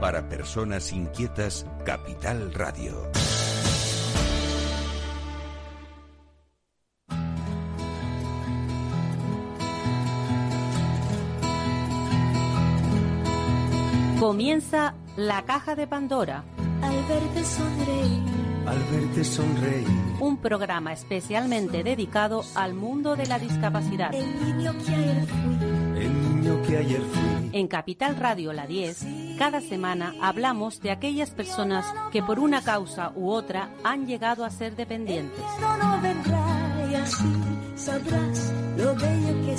Para personas inquietas, Capital Radio. Comienza la caja de Pandora. Al verte sonreír. Al verte sonreír. Un programa especialmente dedicado al mundo de la discapacidad. El niño que que ayer fui. En Capital Radio La 10, cada semana hablamos de aquellas personas que por una causa u otra han llegado a ser dependientes.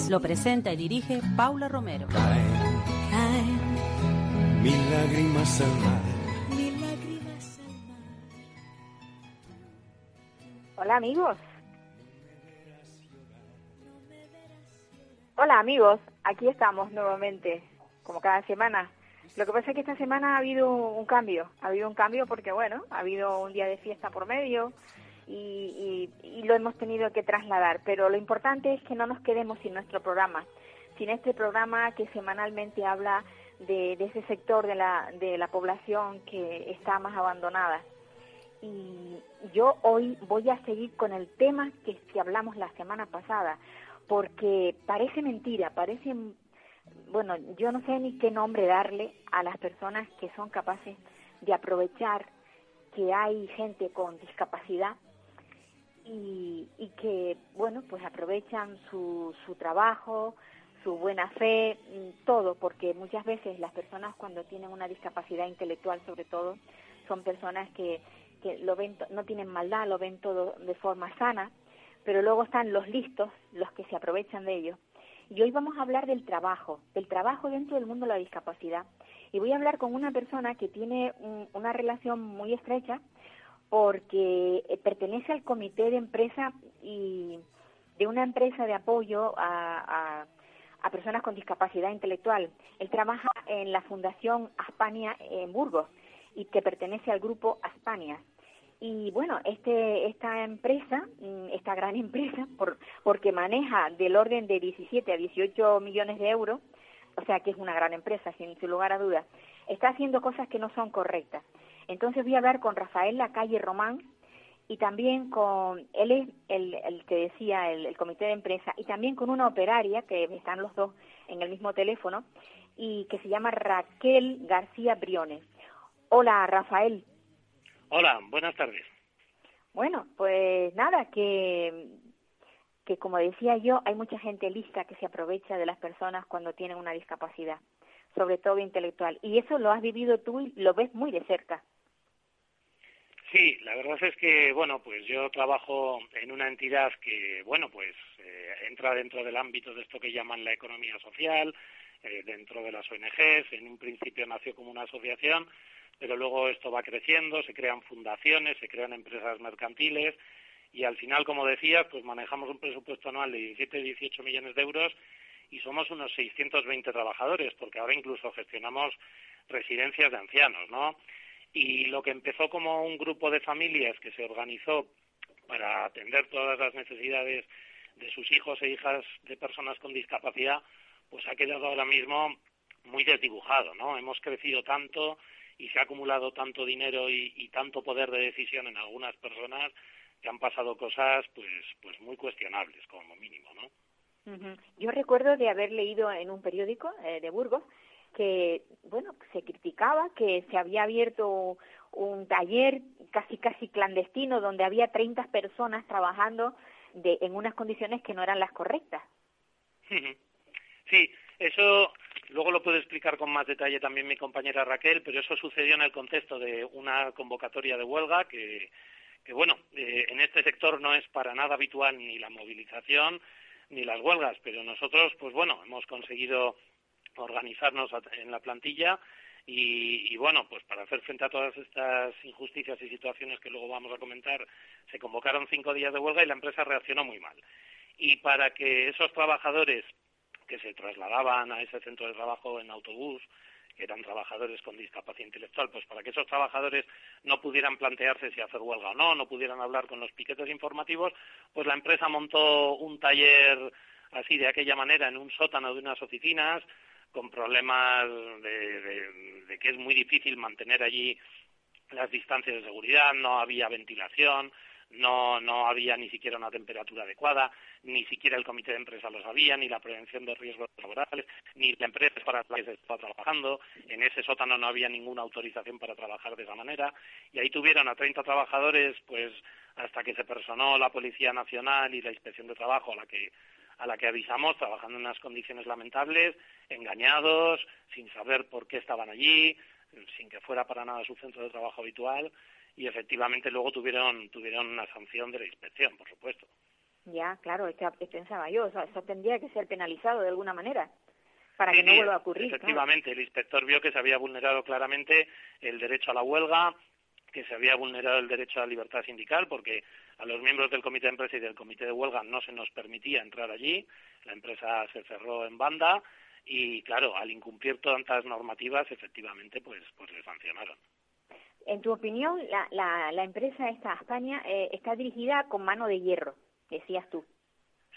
Lo presenta y dirige Paula Romero. Mil lágrimas al mar. Hola amigos. Hola amigos, aquí estamos nuevamente, como cada semana. Lo que pasa es que esta semana ha habido un cambio, ha habido un cambio porque bueno, ha habido un día de fiesta por medio y, lo hemos tenido que trasladar. Pero lo importante es que no nos quedemos sin nuestro programa, sin este programa que semanalmente habla de, ese sector de la, de la población que está más abandonada. Y yo hoy voy a seguir con el tema que, que hablamos la semana pasada, porque parece mentira, parece, bueno, yo no sé ni qué nombre darle a las personas que son capaces de aprovechar que hay gente con discapacidad y, y que, bueno, pues aprovechan su, su trabajo, su buena fe, mm, todo, porque muchas veces las personas cuando tienen una discapacidad intelectual, sobre todo, son personas que, que lo ven, no tienen maldad, lo ven todo de forma sana, pero luego están los listos, los que se aprovechan de ello. Y hoy vamos a hablar del trabajo, del trabajo dentro del mundo de la discapacidad. Y voy a hablar con una persona que tiene un- una relación muy estrecha porque eh, pertenece al comité de empresa y de una empresa de apoyo a, a- a personas con discapacidad intelectual. Él trabaja en la Fundación Aspania en Burgos y que pertenece al grupo Aspania. Y bueno, este, esta empresa, mm, esta gran empresa, por, porque maneja del orden de 17 a 18 millones de euros, o sea que es una gran empresa, sin, lugar a dudas, está haciendo cosas que no son correctas. Entonces voy a hablar con Rafael Lacalle Román y también con, él es el, el que decía el, el comité de empresa, y también con una operaria, que están los dos en el mismo teléfono, y que se llama Raquel García Briones. Hola, Rafael. Hola, buenas tardes. Bueno, pues nada, que, que como decía yo, hay mucha gente lista que se aprovecha de las personas cuando tienen una discapacidad, sobre todo intelectual. Y eso lo has vivido tú y lo ves muy de cerca. Sí, la verdad es que, bueno, pues yo trabajo en una entidad que, bueno, pues eh, entra dentro del ámbito de esto que llaman la economía social, eh, dentro de las ONGs. En un principio nació como una asociación, pero luego esto va creciendo, se crean fundaciones, se crean empresas mercantiles y al final, como decías, pues manejamos un presupuesto anual de 17-18 millones de euros y somos unos 620 trabajadores, porque ahora incluso gestionamos residencias de ancianos, ¿no? Y lo que empezó como un grupo de familias que se organizó para atender todas las necesidades de sus hijos e hijas de personas con discapacidad, pues ha quedado ahora mismo muy desdibujado, ¿no? Hemos crecido tanto y se ha acumulado tanto dinero y, y tanto poder de decisión en algunas personas que han pasado cosas pues pues muy cuestionables como mínimo, ¿no? Ujú. Yo recuerdo de haber leído en un periódico eh, de Burgos que, bueno, se criticaba que se había abierto un taller casi casi clandestino donde había 30 personas trabajando de, en unas condiciones que no eran las correctas. Sí, eso luego lo puede explicar con más detalle también mi compañera Raquel, pero eso sucedió en el contexto de una convocatoria de huelga que, que bueno, eh, en este sector no es para nada habitual ni la movilización ni las huelgas, pero nosotros, pues bueno, hemos conseguido organizarnos en la plantilla y, y, bueno, pues para hacer frente a todas estas injusticias y situaciones que luego vamos a comentar, se convocaron cinco días de huelga y la empresa reaccionó muy mal. Y para que esos trabajadores que se trasladaban a ese centro de trabajo en autobús, que eran trabajadores con discapacidad intelectual, pues para que esos trabajadores no pudieran plantearse si hacer huelga o no, no pudieran hablar con los piquetes informativos, pues la empresa montó un taller así de aquella manera en un sótano de unas oficinas, con problemas de, de que es muy difícil mantener allí las distancias de seguridad, no había ventilación, no, no había ni siquiera una temperatura adecuada, ni siquiera el comité de empresa lo sabía, ni la prevención de riesgos laborales, ni la empresa para la que se estaba trabajando. En ese sótano no había ninguna autorización para trabajar de esa manera. Y ahí tuvieron a 30 trabajadores, pues hasta que se personó la Policía Nacional y la Inspección de Trabajo a la que a la que avisamos, trabajando en unas condiciones lamentables, engañados, sin saber por qué estaban allí, sin que fuera para nada su centro de trabajo habitual y efectivamente luego tuvieron tuvieron una sanción de la inspección, por supuesto. Ya, claro, es que pensaba yo, eso tendría que ser penalizado de alguna manera para que no vuelva a ocurrir. Efectivamente, el inspector vio que se había vulnerado claramente el derecho a la huelga, que se había vulnerado el derecho a la libertad sindical, porque a los miembros del comité de empresa y del comité de huelga no se nos permitía entrar allí, la empresa se cerró en banda y, claro, al incumplir tantas normativas, efectivamente, pues, pues le sancionaron. En tu opinión, la, la, la empresa esta España eh, está dirigida con mano de hierro, decías tú.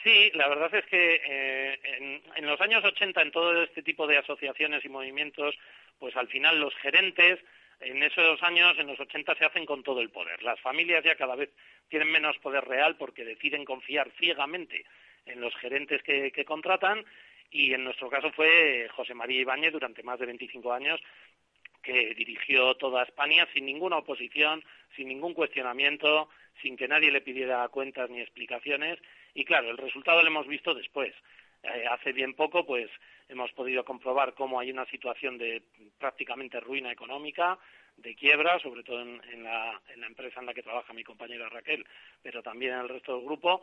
Sí, la verdad es que eh, en, en, los años 80 en todo este tipo de asociaciones y movimientos, pues al final los gerentes en esos años, en los 80, se hacen con todo el poder. Las familias ya cada vez tienen menos poder real porque deciden confiar ciegamente en los gerentes que, que contratan y en nuestro caso fue José María Ibáñez durante más de 25 años que dirigió toda España sin ninguna oposición, sin ningún cuestionamiento, sin que nadie le pidiera cuentas ni explicaciones. Y claro, el resultado lo hemos visto después. Eh, hace bien poco, pues hemos podido comprobar cómo hay una situación de prácticamente ruina económica, de quiebra, sobre todo en, la, en la empresa en la que trabaja mi compañera Raquel, pero también en el resto del grupo.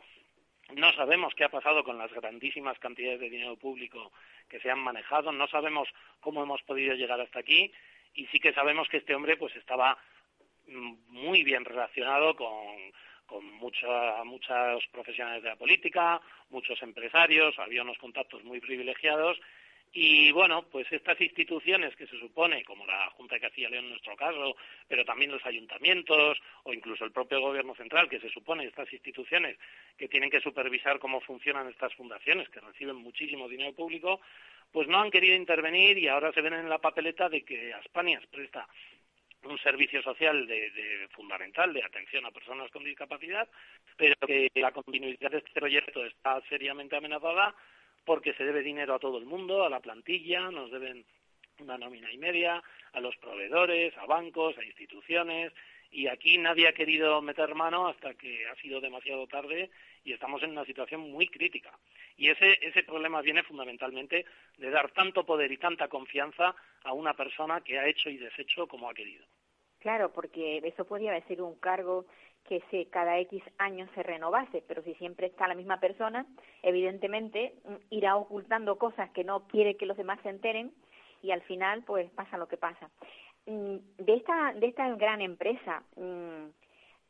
No sabemos qué ha pasado con las grandísimas cantidades de dinero público que se han manejado, no sabemos cómo hemos podido llegar hasta aquí y sí que sabemos que este hombre pues estaba muy bien relacionado con, con mucha, muchos profesionales de la política, muchos empresarios, había unos contactos muy privilegiados y bueno, pues estas instituciones que se supone, como la Junta de Castilla y León en nuestro caso, pero también los ayuntamientos o incluso el propio Gobierno central, que se supone estas instituciones que tienen que supervisar cómo funcionan estas fundaciones, que reciben muchísimo dinero público, pues no han querido intervenir y ahora se ven en la papeleta de que a España presta un servicio social de, de, fundamental de atención a personas con discapacidad, pero que la continuidad de este proyecto está seriamente amenazada porque se debe dinero a todo el mundo, a la plantilla, nos deben una nómina y media, a los proveedores, a bancos, a instituciones, y aquí nadie ha querido meter mano hasta que ha sido demasiado tarde y estamos en una situación muy crítica. Y ese, ese problema viene fundamentalmente de dar tanto poder y tanta confianza a una persona que ha hecho y deshecho como ha querido. Claro, porque eso podría ser un cargo que se, cada X años se renovase, pero si siempre está la misma persona, evidentemente mm, irá ocultando cosas que no quiere que los demás se enteren y al final pues pasa lo que pasa. Mm, de esta, de esta gran empresa, mm,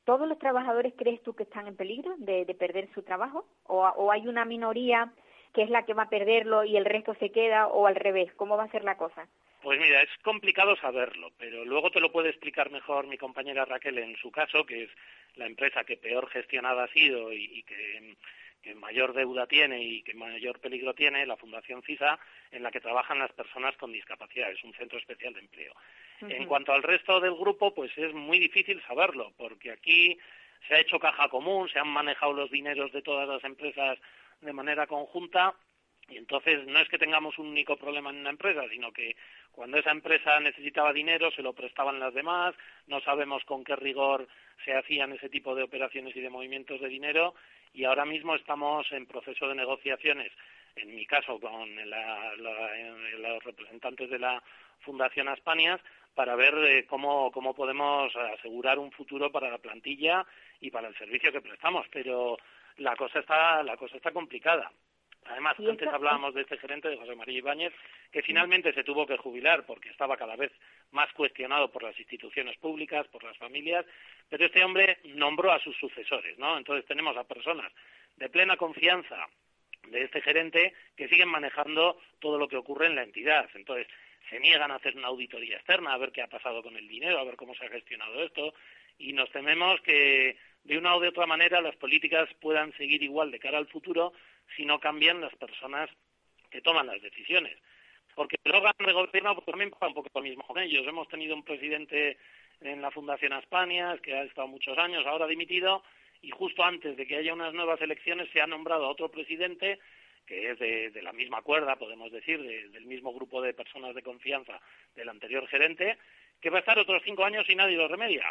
¿todos los trabajadores crees tú que están en peligro de, de perder su trabajo? ¿O, ¿O hay una minoría que es la que va a perderlo y el resto se queda o al revés? ¿Cómo va a ser la cosa? Pues mira, es complicado saberlo, pero luego te lo puede explicar mejor mi compañera Raquel en su caso, que es la empresa que peor gestionada ha sido y, que, que, mayor deuda tiene y que mayor peligro tiene, la Fundación CISA, en la que trabajan las personas con discapacidad. Es un centro especial de empleo. En cuanto al resto del grupo, pues es muy difícil saberlo, porque aquí se ha hecho caja común, se han manejado los dineros de todas las empresas de manera conjunta y entonces no es que tengamos un único problema en una empresa, sino que cuando esa empresa necesitaba dinero se lo prestaban las demás, no sabemos con qué rigor se hacían ese tipo de operaciones y de movimientos de dinero y ahora mismo estamos en proceso de negociaciones, en mi caso con la, la, los representantes de la Fundación Aspanias, para ver eh, cómo, cómo podemos asegurar un futuro para la plantilla y para el servicio que prestamos, pero la cosa está, la cosa está complicada. Además, antes hablábamos de este gerente, de José María Ibáñez, que finalmente se tuvo que jubilar porque estaba cada vez más cuestionado por las instituciones públicas, por las familias, pero este hombre nombró a sus sucesores, ¿no? Entonces tenemos a personas de plena confianza de este gerente que siguen manejando todo lo que ocurre en la entidad. Entonces, se niegan a hacer una auditoría externa, a ver qué ha pasado con el dinero, a ver cómo se ha gestionado esto, y nos tememos que de una o de otra manera las políticas puedan seguir igual de cara al futuro si no cambian las personas que toman las decisiones. porque el órgano de gobierno pues, también pasa un poco lo mismo con ellos. Hemos tenido un presidente en la Fundación España que ha estado muchos años, ahora dimitido, y justo antes de que haya unas nuevas elecciones se ha nombrado a otro presidente que es de, la misma cuerda, podemos decir, del mismo grupo de personas de confianza del anterior gerente, que va a estar otros cinco años y nadie lo remedia.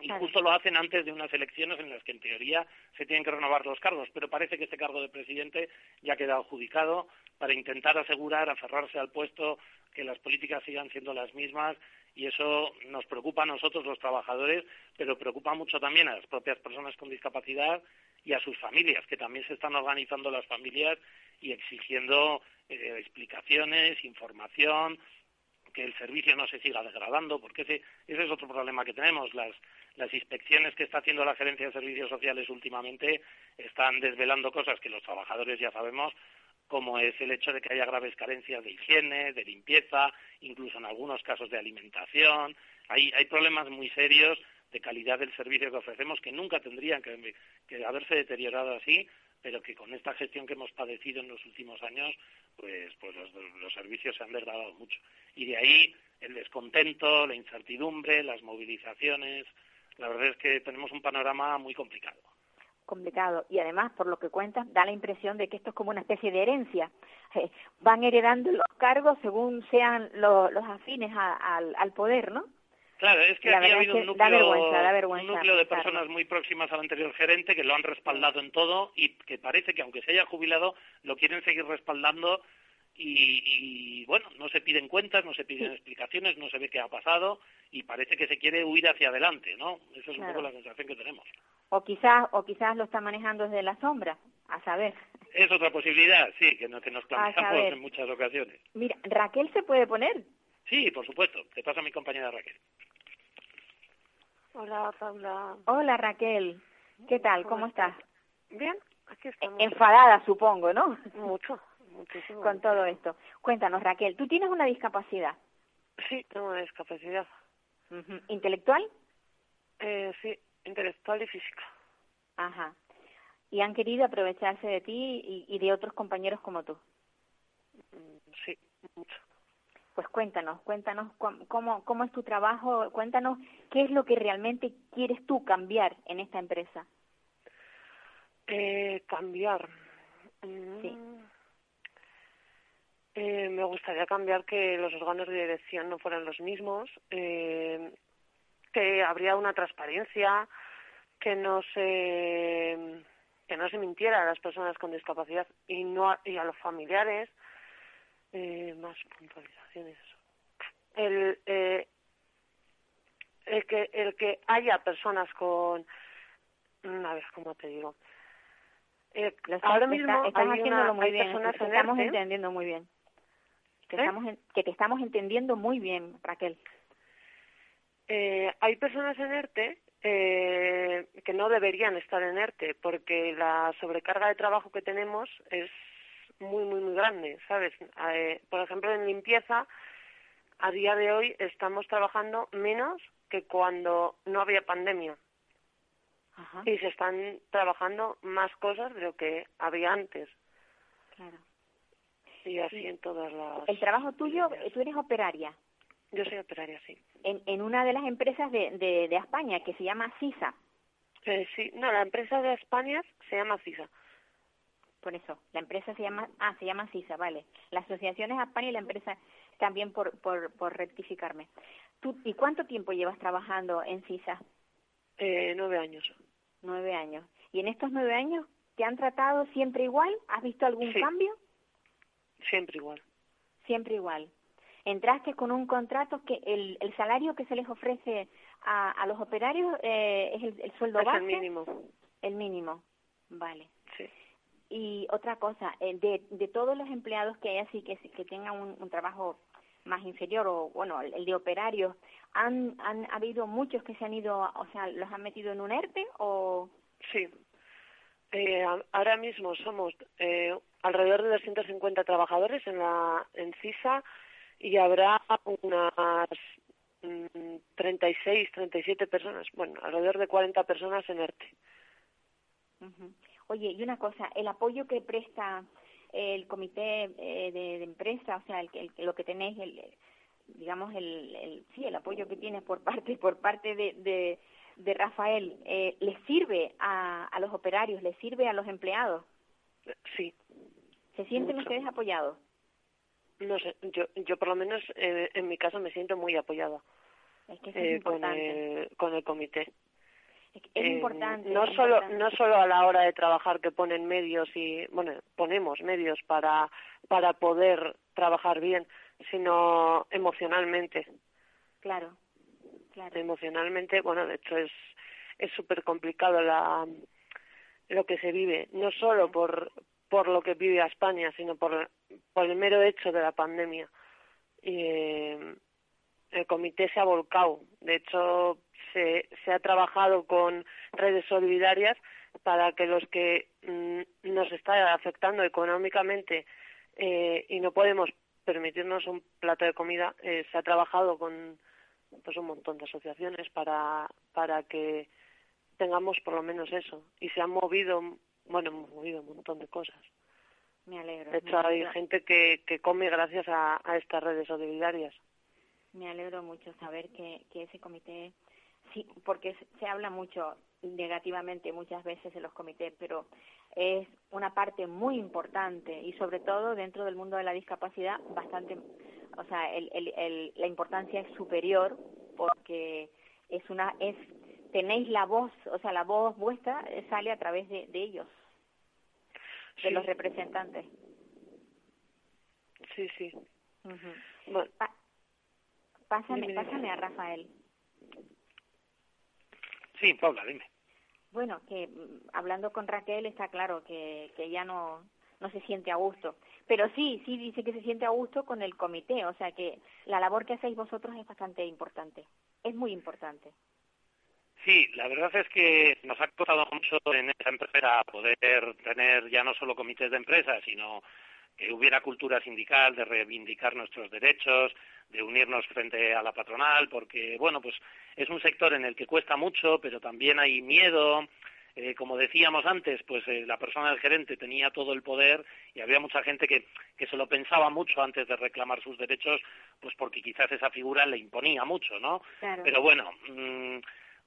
Y justo lo hacen antes de unas elecciones en las que en teoría se tienen que renovar los cargos, pero parece que este cargo de presidente ya queda adjudicado para intentar asegurar, aferrarse al puesto, que las políticas sigan siendo las mismas y eso nos preocupa a nosotros los trabajadores, pero preocupa mucho también a las propias personas con discapacidad y a sus familias, que también se están organizando las familias y exigiendo eh, explicaciones, información, que el servicio no se siga degradando, porque ese, ese es otro problema que tenemos. Las, las inspecciones que está haciendo la Gerencia de Servicios Sociales últimamente están desvelando cosas que los trabajadores ya sabemos, como es el hecho de que haya graves carencias de higiene, de limpieza, incluso en algunos casos de alimentación. Hay, hay problemas muy serios de calidad del servicio que ofrecemos que nunca tendrían que, haberse deteriorado así pero que con esta gestión que hemos padecido en los últimos años, pues, pues los, servicios se han degradado mucho. Y de ahí el descontento, la incertidumbre, las movilizaciones. La verdad es que tenemos un panorama muy complicado. Complicado. Y además, por lo que cuentas, da la impresión de que esto es como una especie de herencia. Eh, van heredando los cargos según sean los afines al poder, ¿no? Claro, es que aquí ha habido un núcleo, de personas muy próximas al anterior gerente que lo han respaldado en todo y que parece que aunque se haya jubilado lo quieren seguir respaldando y, bueno, no se piden cuentas, no se piden explicaciones, no se ve qué ha pasado y parece que se quiere huir hacia adelante, ¿no? Esa es un poco la sensación que tenemos. O quizás, o quizás lo está manejando desde la sombra, a saber. Es otra posibilidad, sí, que, que nos planteamos en muchas ocasiones. Mira, ¿Raquel se puede poner? Sí, por supuesto. Te pasa a mi compañera Raquel. Hola, Paula. Hola, Raquel. ¿Qué tal? ¿Cómo, estás? Bien, aquí estamos. Enfadada, supongo, ¿no? Mucho, muchísimo. Con todo esto. Cuéntanos, Raquel, ¿tú tienes una discapacidad? Sí, tengo una discapacidad. ¿Intelectual? Eh, sí, intelectual y física. Ajá. ¿Y han querido aprovecharse de ti y, y de otros compañeros como tú? Mm, sí, mucho pues cuéntanos, cuéntanos cómo, cómo es tu trabajo, cuéntanos qué es lo que realmente quieres tú cambiar en esta empresa. Eh, cambiar. Sí. Mm. Eh, me gustaría cambiar que los órganos de dirección no fueran los mismos, eh, que habría una transparencia, que no se que no se mintiera a las personas con discapacidad y no y a los familiares eh, más puntualizaciones. El, eh, el que el que haya personas con mm, a ver cómo te digo eh, ahora mismo estás haciéndolo muy bien te estamos entendiendo muy bien que ¿Eh? estamos que te estamos entendiendo muy bien Raquel eh, hay personas en ERTE eh, que no deberían estar en ERTE porque la sobrecarga de trabajo que tenemos es muy, muy, muy grande, ¿sabes? Eh, por ejemplo, en limpieza, a día de hoy estamos trabajando menos que cuando no había pandemia. Y se están trabajando más cosas de lo que había antes. Claro. Y así en todas las... El trabajo tuyo, tú eres operaria. Yo soy operaria, sí. En, en una de las empresas de, de, de España que se llama CISA. Eh, sí, no, la empresa de España se llama CISA por eso. La empresa se llama, ah, se llama CISA, vale. La asociación es APAN y la empresa también por, por, por rectificarme. ¿Tú, ¿Y cuánto tiempo llevas trabajando en CISA? Eh, nueve años. Nueve años. ¿Y en estos nueve años te han tratado siempre igual? ¿Has visto algún cambio? Siempre igual. Siempre igual. Entraste con un contrato que el, el salario que se les ofrece a, a los operarios eh, es el, el sueldo es el mínimo. El mínimo, vale. Sí. Y otra cosa, eh, de, de todos los empleados que hay así que, que tengan un, trabajo más inferior o bueno el, de operarios han han habido muchos que se han ido o sea los han metido en un ERTE o sí. Eh, ahora mismo somos eh, alrededor de 250 trabajadores en la en CISA y habrá unas 36 37 personas bueno alrededor de 40 personas en ERTE Oye, y una cosa, el apoyo que presta el comité eh, de, empresa, o sea, el, lo que tenéis, el, digamos, el, el, sí, el apoyo que tienes por parte, por parte de, de, Rafael, eh, ¿les sirve a, a los operarios, les sirve a los empleados? Sí. ¿Se sienten ustedes apoyados? No sé, yo, yo por lo menos eh, en mi caso me siento muy apoyada es que es con, el, con el comité. Es, importante. No solo no solo a la hora de trabajar que ponen medios y bueno ponemos medios para para poder trabajar bien, sino emocionalmente. Claro, claro. Emocionalmente, bueno, de hecho es es súper complicado la lo que se vive, no solo por por lo que vive España, sino por por el mero hecho de la pandemia. Y, eh, el comité se ha volcado. De hecho, se, se ha trabajado con redes solidarias para que los que mm, nos está afectando económicamente eh, y no podemos permitirnos un plato de comida, eh, se ha trabajado con pues un montón de asociaciones para, para que tengamos por lo menos eso. Y se han movido, bueno, hemos movido un montón de cosas. Me alegro. De hecho, hay gente que, que come gracias a, a estas redes solidarias me alegro mucho saber que, que ese comité, sí, porque se habla mucho negativamente muchas veces en los comités, pero es una parte muy importante y sobre todo dentro del mundo de la discapacidad bastante, o sea, el, el, la importancia es superior porque es una, es, tenéis la voz, o sea, la voz vuestra sale a través de, de ellos, de los representantes. Sí, sí. bueno. Pásame, pásame a Rafael. Sí, Paula, dime. Bueno, que mm, hablando con Raquel está claro que, que ella no, no se siente a gusto. Pero sí, sí dice que se siente a gusto con el comité, o sea que la labor que hacéis vosotros es bastante importante, es muy importante. Sí, la verdad es que nos ha costado mucho en esta empresa poder tener ya no solo comités de empresa, sino que hubiera cultura sindical de reivindicar nuestros derechos, de unirnos frente a la patronal, porque, bueno, pues es un sector en el que cuesta mucho, pero también hay miedo. Eh, como decíamos antes, pues eh, la persona del gerente tenía todo el poder y había mucha gente que, que se lo pensaba mucho antes de reclamar sus derechos, pues porque quizás esa figura le imponía mucho, ¿no? Pero bueno, mm,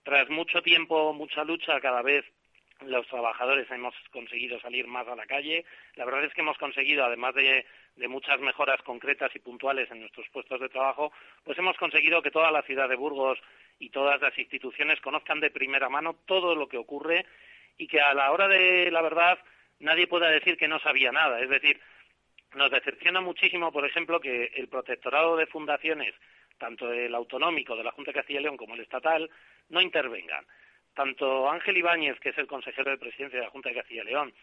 tras mucho tiempo, mucha lucha, cada vez los trabajadores hemos conseguido salir más a la calle. La verdad es que hemos conseguido, además de, muchas mejoras concretas y puntuales en nuestros puestos de trabajo, pues hemos conseguido que toda la ciudad de Burgos y todas las instituciones conozcan de primera mano todo lo que ocurre y que a la hora de la verdad nadie pueda decir que no sabía nada. Es decir, nos decepciona muchísimo, por ejemplo, que el protectorado de fundaciones, tanto el autonómico de la Junta de Castilla y León como el estatal, no intervengan tanto Ángel Ibáñez, que es el consejero de presidencia de la Junta de Castilla y León,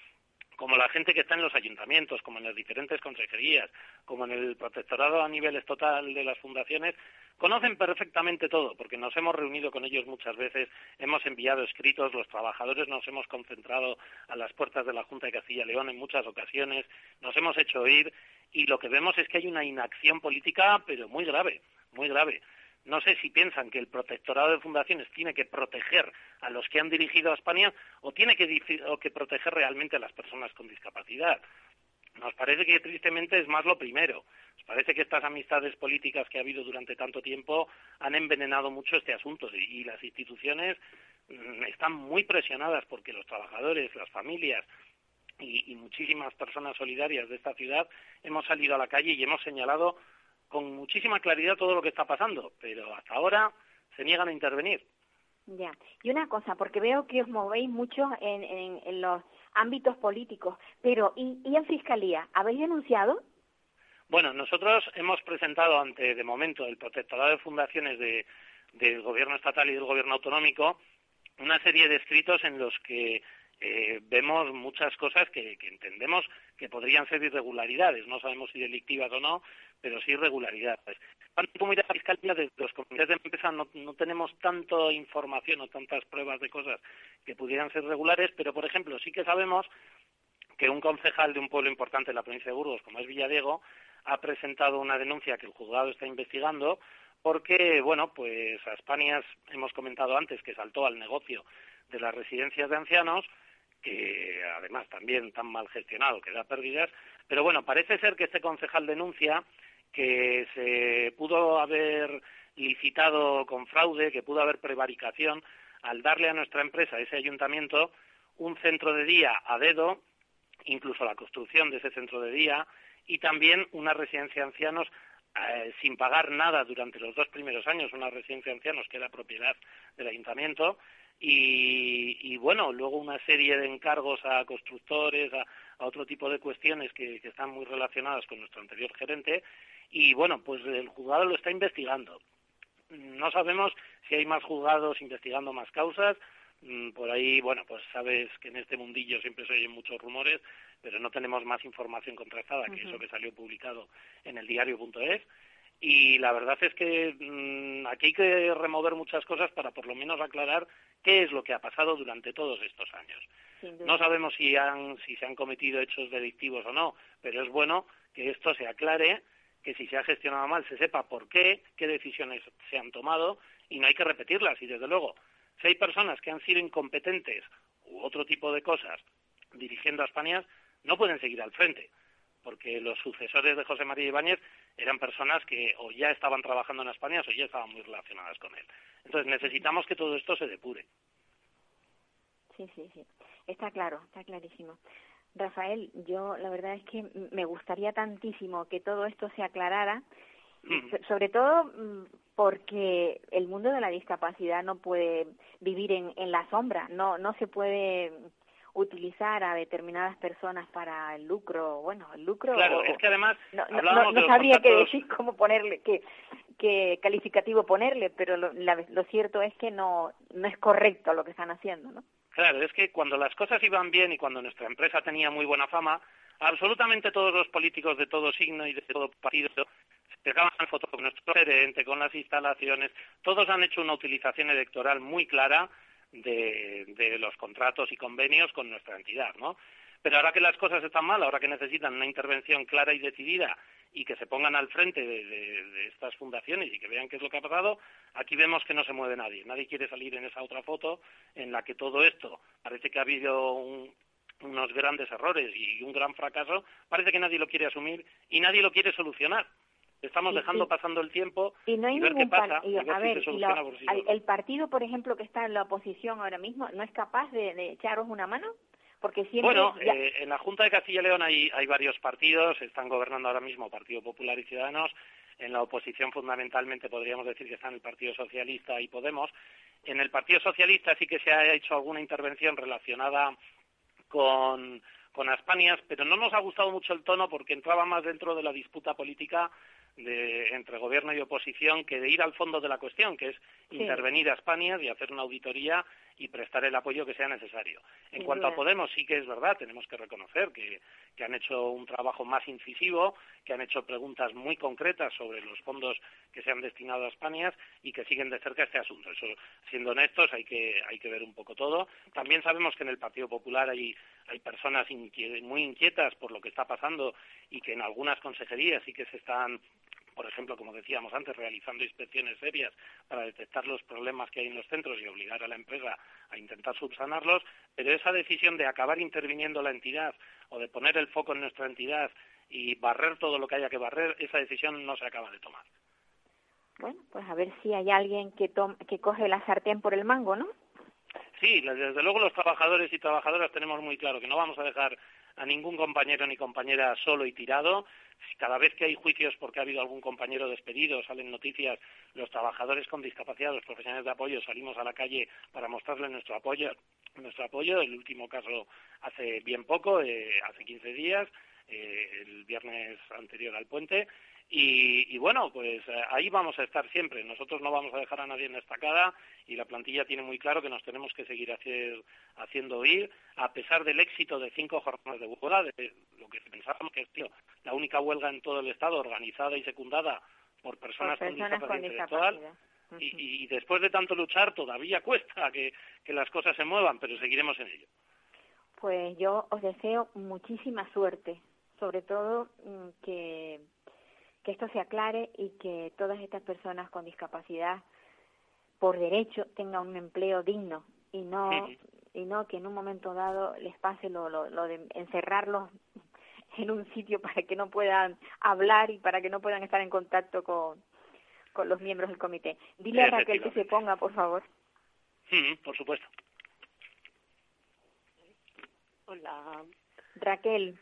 como la gente que está en los ayuntamientos, como en las diferentes consejerías, como en el protectorado a nivel total de las fundaciones, conocen perfectamente todo, porque nos hemos reunido con ellos muchas veces, hemos enviado escritos, los trabajadores nos hemos concentrado a las puertas de la Junta de Castilla y León en muchas ocasiones, nos hemos hecho oír y lo que vemos es que hay una inacción política, pero muy grave, muy grave. No sé si piensan que el protectorado de fundaciones tiene que proteger a los que han dirigido a España o tiene que, o que proteger realmente a las personas con discapacidad. Nos parece que tristemente es más lo primero. Nos parece que estas amistades políticas que ha habido durante tanto tiempo han envenenado mucho este asunto y, las instituciones mm, están muy presionadas porque los trabajadores, las familias y muchísimas personas solidarias de esta ciudad hemos salido a la calle y hemos señalado con muchísima claridad todo lo que está pasando, pero hasta ahora se niegan a intervenir. Ya, y una cosa, porque veo que os movéis mucho en, en, los ámbitos políticos, pero ¿y, ¿y en Fiscalía? ¿Habéis denunciado? Bueno, nosotros hemos presentado ante, de momento, el protectorado de fundaciones de, del Gobierno estatal y del Gobierno autonómico una serie de escritos en los que eh, vemos muchas cosas que, que, entendemos que podrían ser irregularidades, no sabemos si delictivas o no, pero sí irregularidades. Como ir a la fiscalía, de los comités de empresa no, no tenemos tanta información o tantas pruebas de cosas que pudieran ser regulares, pero por ejemplo sí que sabemos que un concejal de un pueblo importante en la provincia de Burgos, como es Villadiego, ha presentado una denuncia que el juzgado está investigando porque, bueno, pues a España hemos comentado antes que saltó al negocio de las residencias de ancianos que además también tan mal gestionado que da pérdidas, Pero bueno, parece ser que este concejal denuncia que se pudo haber licitado con fraude, que pudo haber prevaricación al darle a nuestra empresa, ese ayuntamiento, un centro de día a dedo, incluso la construcción de ese centro de día, y también una residencia de ancianos eh, sin pagar nada durante los dos primeros años, una residencia de ancianos que era propiedad del ayuntamiento, y, bueno, luego una serie de encargos a constructores, a, otro tipo de cuestiones que, que, están muy relacionadas con nuestro anterior gerente, y bueno, pues el juzgado lo está investigando. No sabemos si hay más juzgados investigando más causas, Mm, por ahí, bueno, pues sabes que en este mundillo siempre se oyen muchos rumores, pero no tenemos más información contrastada que eso que salió publicado en el diario.es. Y la verdad es que mm, aquí hay que remover muchas cosas para por lo menos aclarar qué es lo que ha pasado durante todos estos años. No sabemos si, han, si se han cometido hechos delictivos o no, pero es bueno que esto se aclare, que si se ha gestionado mal se sepa por qué, qué decisiones se han tomado y no hay que repetirlas. Y desde luego, si hay personas que han sido incompetentes u otro tipo de cosas dirigiendo a España, no pueden seguir al frente, porque los sucesores de José María Ibáñez eran personas que o ya estaban trabajando en España o ya estaban muy relacionadas con él. Entonces necesitamos que todo esto se depure. Sí, sí, sí. Está claro, está clarísimo. Rafael, yo la verdad es que me gustaría tantísimo que todo esto se aclarara, sobre todo mm, porque el mundo de la discapacidad no puede vivir en, en la sombra, no, no se puede utilizar a determinadas personas para el lucro, bueno, el lucro... Claro, es que además... No, no, sabría qué decir, cómo ponerle, qué, qué calificativo ponerle, pero lo, lo cierto es que no, no es correcto lo que están haciendo, ¿no? Claro, es que cuando las cosas iban bien y cuando nuestra empresa tenía muy buena fama, absolutamente todos los políticos de todo signo y de todo partido sacaban fotos con nuestro gerente, con las instalaciones, todos han hecho una utilización electoral muy clara de, de los contratos y convenios con nuestra entidad, ¿no? Pero ahora que las cosas están mal, ahora que necesitan una intervención clara y decidida y que se pongan al frente de, de, estas fundaciones y que vean qué es lo que ha pasado, aquí vemos que no se mueve nadie. Nadie quiere salir en esa otra foto en la que todo esto parece que ha habido unos grandes errores y un gran fracaso, parece que nadie lo quiere asumir y nadie lo quiere solucionar. Estamos dejando pasando el tiempo y, no hay ver qué pasa. a ver, el partido, por ejemplo, que está en la oposición ahora mismo, ¿no es capaz de, echaros una mano? Porque siempre bueno, eh, en la Junta de Castilla y León hay, hay varios partidos, están gobernando ahora mismo Partido Popular y Ciudadanos, en la oposición fundamentalmente podríamos decir que están el Partido Socialista y Podemos. En el Partido Socialista sí que se ha hecho alguna intervención relacionada con, con Aspanias, pero no nos ha gustado mucho el tono porque entraba más dentro de la disputa política de, entre gobierno y oposición que de ir al fondo de la cuestión, que es intervenir a España y hacer una auditoría y prestar el apoyo que sea necesario. En cuanto a Podemos, sí que es verdad, tenemos que reconocer que, que han hecho un trabajo más incisivo, que han hecho preguntas muy concretas sobre los fondos que se han destinado a España y que siguen de cerca este asunto. Eso, siendo honestos, hay que, hay que ver un poco todo. También sabemos que en el Partido Popular hay, hay personas muy inquietas por lo que está pasando y que en algunas consejerías sí que se están por ejemplo, como decíamos antes, realizando inspecciones serias para detectar los problemas que hay en los centros y obligar a la empresa a intentar subsanarlos, pero esa decisión de acabar interviniendo la entidad o de poner el foco en nuestra entidad y barrer todo lo que haya que barrer, esa decisión no se acaba de tomar. Bueno, pues a ver si hay alguien que, que coge la sartén por el mango, ¿no? Sí, desde luego los trabajadores y trabajadoras tenemos muy claro que no vamos a dejar a ningún compañero ni compañera solo y tirado. Cada vez que hay juicios porque ha habido algún compañero despedido, salen noticias, los trabajadores con discapacidad, los profesionales de apoyo, salimos a la calle para mostrarles nuestro apoyo. Nuestro apoyo, el último caso hace bien poco, eh, hace 15 días, eh, el viernes anterior al puente, y, bueno, pues eh, ahí vamos a estar siempre. Nosotros no vamos a dejar a nadie en estacada y la plantilla tiene muy claro que nos tenemos que seguir haciendo oír, a pesar del éxito de cinco jornadas de huelga, de lo que pensábamos que es la única huelga en todo el Estado organizada y secundada por personas, con discapacidad intelectual. Y, después de tanto luchar todavía cuesta que las cosas se muevan, pero seguiremos en ello. Pues yo os deseo muchísima suerte, sobre todo mm, que que esto se aclare y que todas estas personas con discapacidad por derecho tengan un empleo digno y no y no que en un momento dado les pase lo, lo, de encerrarlos en un sitio para que no puedan hablar y para que no puedan estar en contacto con, con los miembros del comité. Dile a Raquel que se ponga, por favor. por supuesto. Hola. Raquel.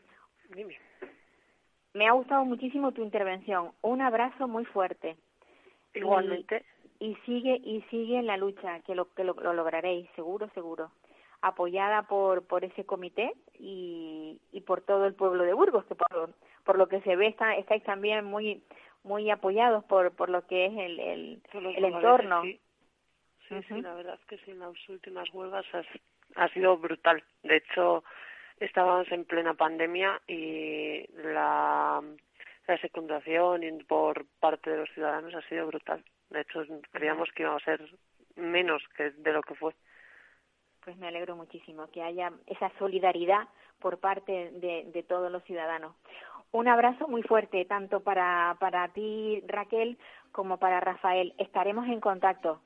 Me ha gustado muchísimo tu intervención. Un abrazo muy fuerte. Igualmente. Y, sigue y sigue en la lucha, que lo que lo, lograréis, seguro, seguro. Apoyada por por ese comité y, y por todo el pueblo de Burgos, que por, por lo que se ve está, estáis también muy muy apoyados por por lo que es el el, el entorno. Sí. Sí, la verdad es que sí, en las últimas huelgas ha sido brutal. De hecho, estábamos en plena pandemia y la, la secundación por parte de los ciudadanos ha sido brutal. De hecho, creíamos que iba a ser menos que de lo que fue. Pues me alegro muchísimo que haya esa solidaridad por parte de, de todos los ciudadanos. Un abrazo muy fuerte, tanto para, para ti, Raquel, como para Rafael. Estaremos en contacto.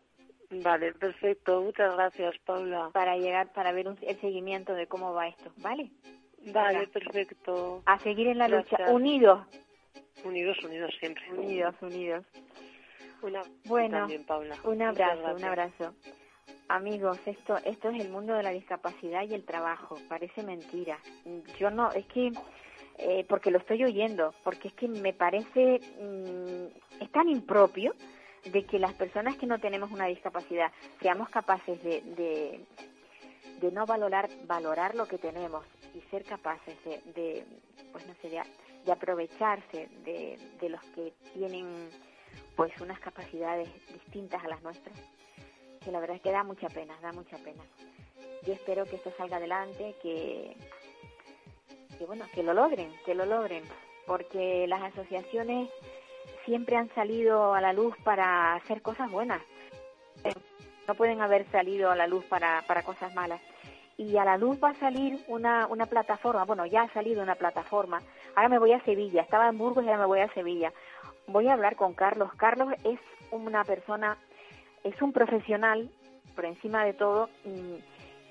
Vale, perfecto. Muchas gracias, Paula. Para llegar, para ver el seguimiento de cómo va esto, ¿vale? Vale, perfecto. A seguir en la lucha, unidos. Unidos, unidos siempre. Unidos, unidos. Una, bueno, también, Paula. un abrazo, un abrazo. Amigos, esto, esto es el mundo de la discapacidad y el trabajo. Parece mentira. Yo no, es que, eh, porque lo estoy oyendo, porque es que me parece, mm, es tan impropio de que las personas que no tenemos una discapacidad seamos capaces de, de, no valorar, valorar lo que tenemos y ser capaces de, de pues no sé, de, de aprovecharse de, de los que tienen pues unas capacidades distintas a las nuestras, que la verdad es que da mucha pena, da mucha pena. Yo espero que esto salga adelante, que, que bueno, que lo logren, que lo logren, porque las asociaciones siempre han salido a la luz para hacer cosas buenas. No pueden haber salido a la luz para, para cosas malas. Y a la luz va a salir una, una plataforma, bueno, ya ha salido una plataforma. Ahora me voy a Sevilla, estaba en Burgos y ahora me voy a Sevilla. Voy a hablar con Carlos. Carlos es una persona, es un profesional, por encima de todo, mm,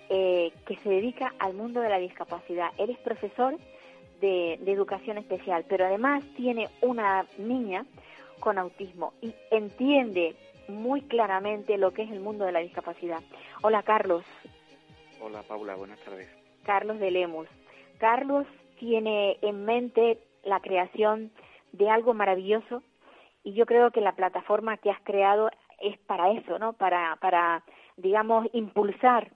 eh, que se dedica al mundo de la discapacidad. Él es profesor de, educación especial, pero además tiene una niña con autismo y entiende muy claramente lo que es el mundo de la discapacidad. Hola Carlos. Hola Paula, buenas tardes. Carlos de Lemus. Carlos tiene en mente la creación de algo maravilloso y yo creo que la plataforma que has creado es para eso, ¿no? Para, para digamos, impulsar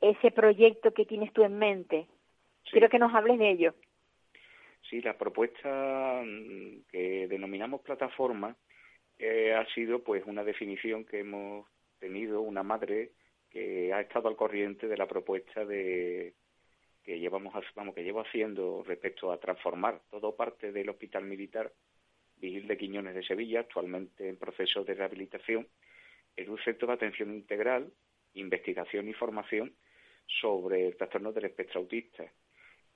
ese proyecto que tienes tú en mente. Quiero que nos hables de ello. Sí, la propuesta mm, que denominamos plataforma eh, ha sido pues una definición que hemos tenido una madre que ha estado al corriente de la propuesta de que llevamos vamos que llevo haciendo respecto a transformar todo parte del Hospital Militar Vigil de Quiñones de Sevilla, actualmente en proceso de rehabilitación, en un centro de atención integral, investigación y formación sobre el trastorno del espectro autista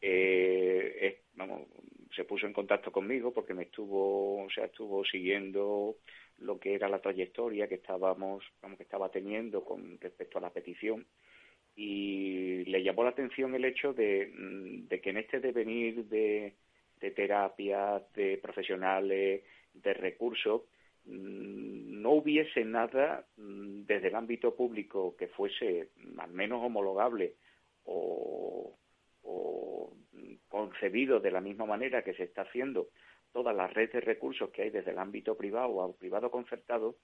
eh, vamos, se puso en contacto conmigo porque me estuvo, o sea, estuvo siguiendo lo que era la trayectoria que estábamos, vamos, que estaba teniendo con respecto a la petición y le llamó la atención el hecho de, mm, que en este devenir de, de terapias, de profesionales, de recursos, mm, no hubiese nada mm, desde el ámbito público que fuese al menos homologable o, o concebido de la misma manera que se está haciendo toda la red de recursos que hay desde el ámbito privado o privado concertado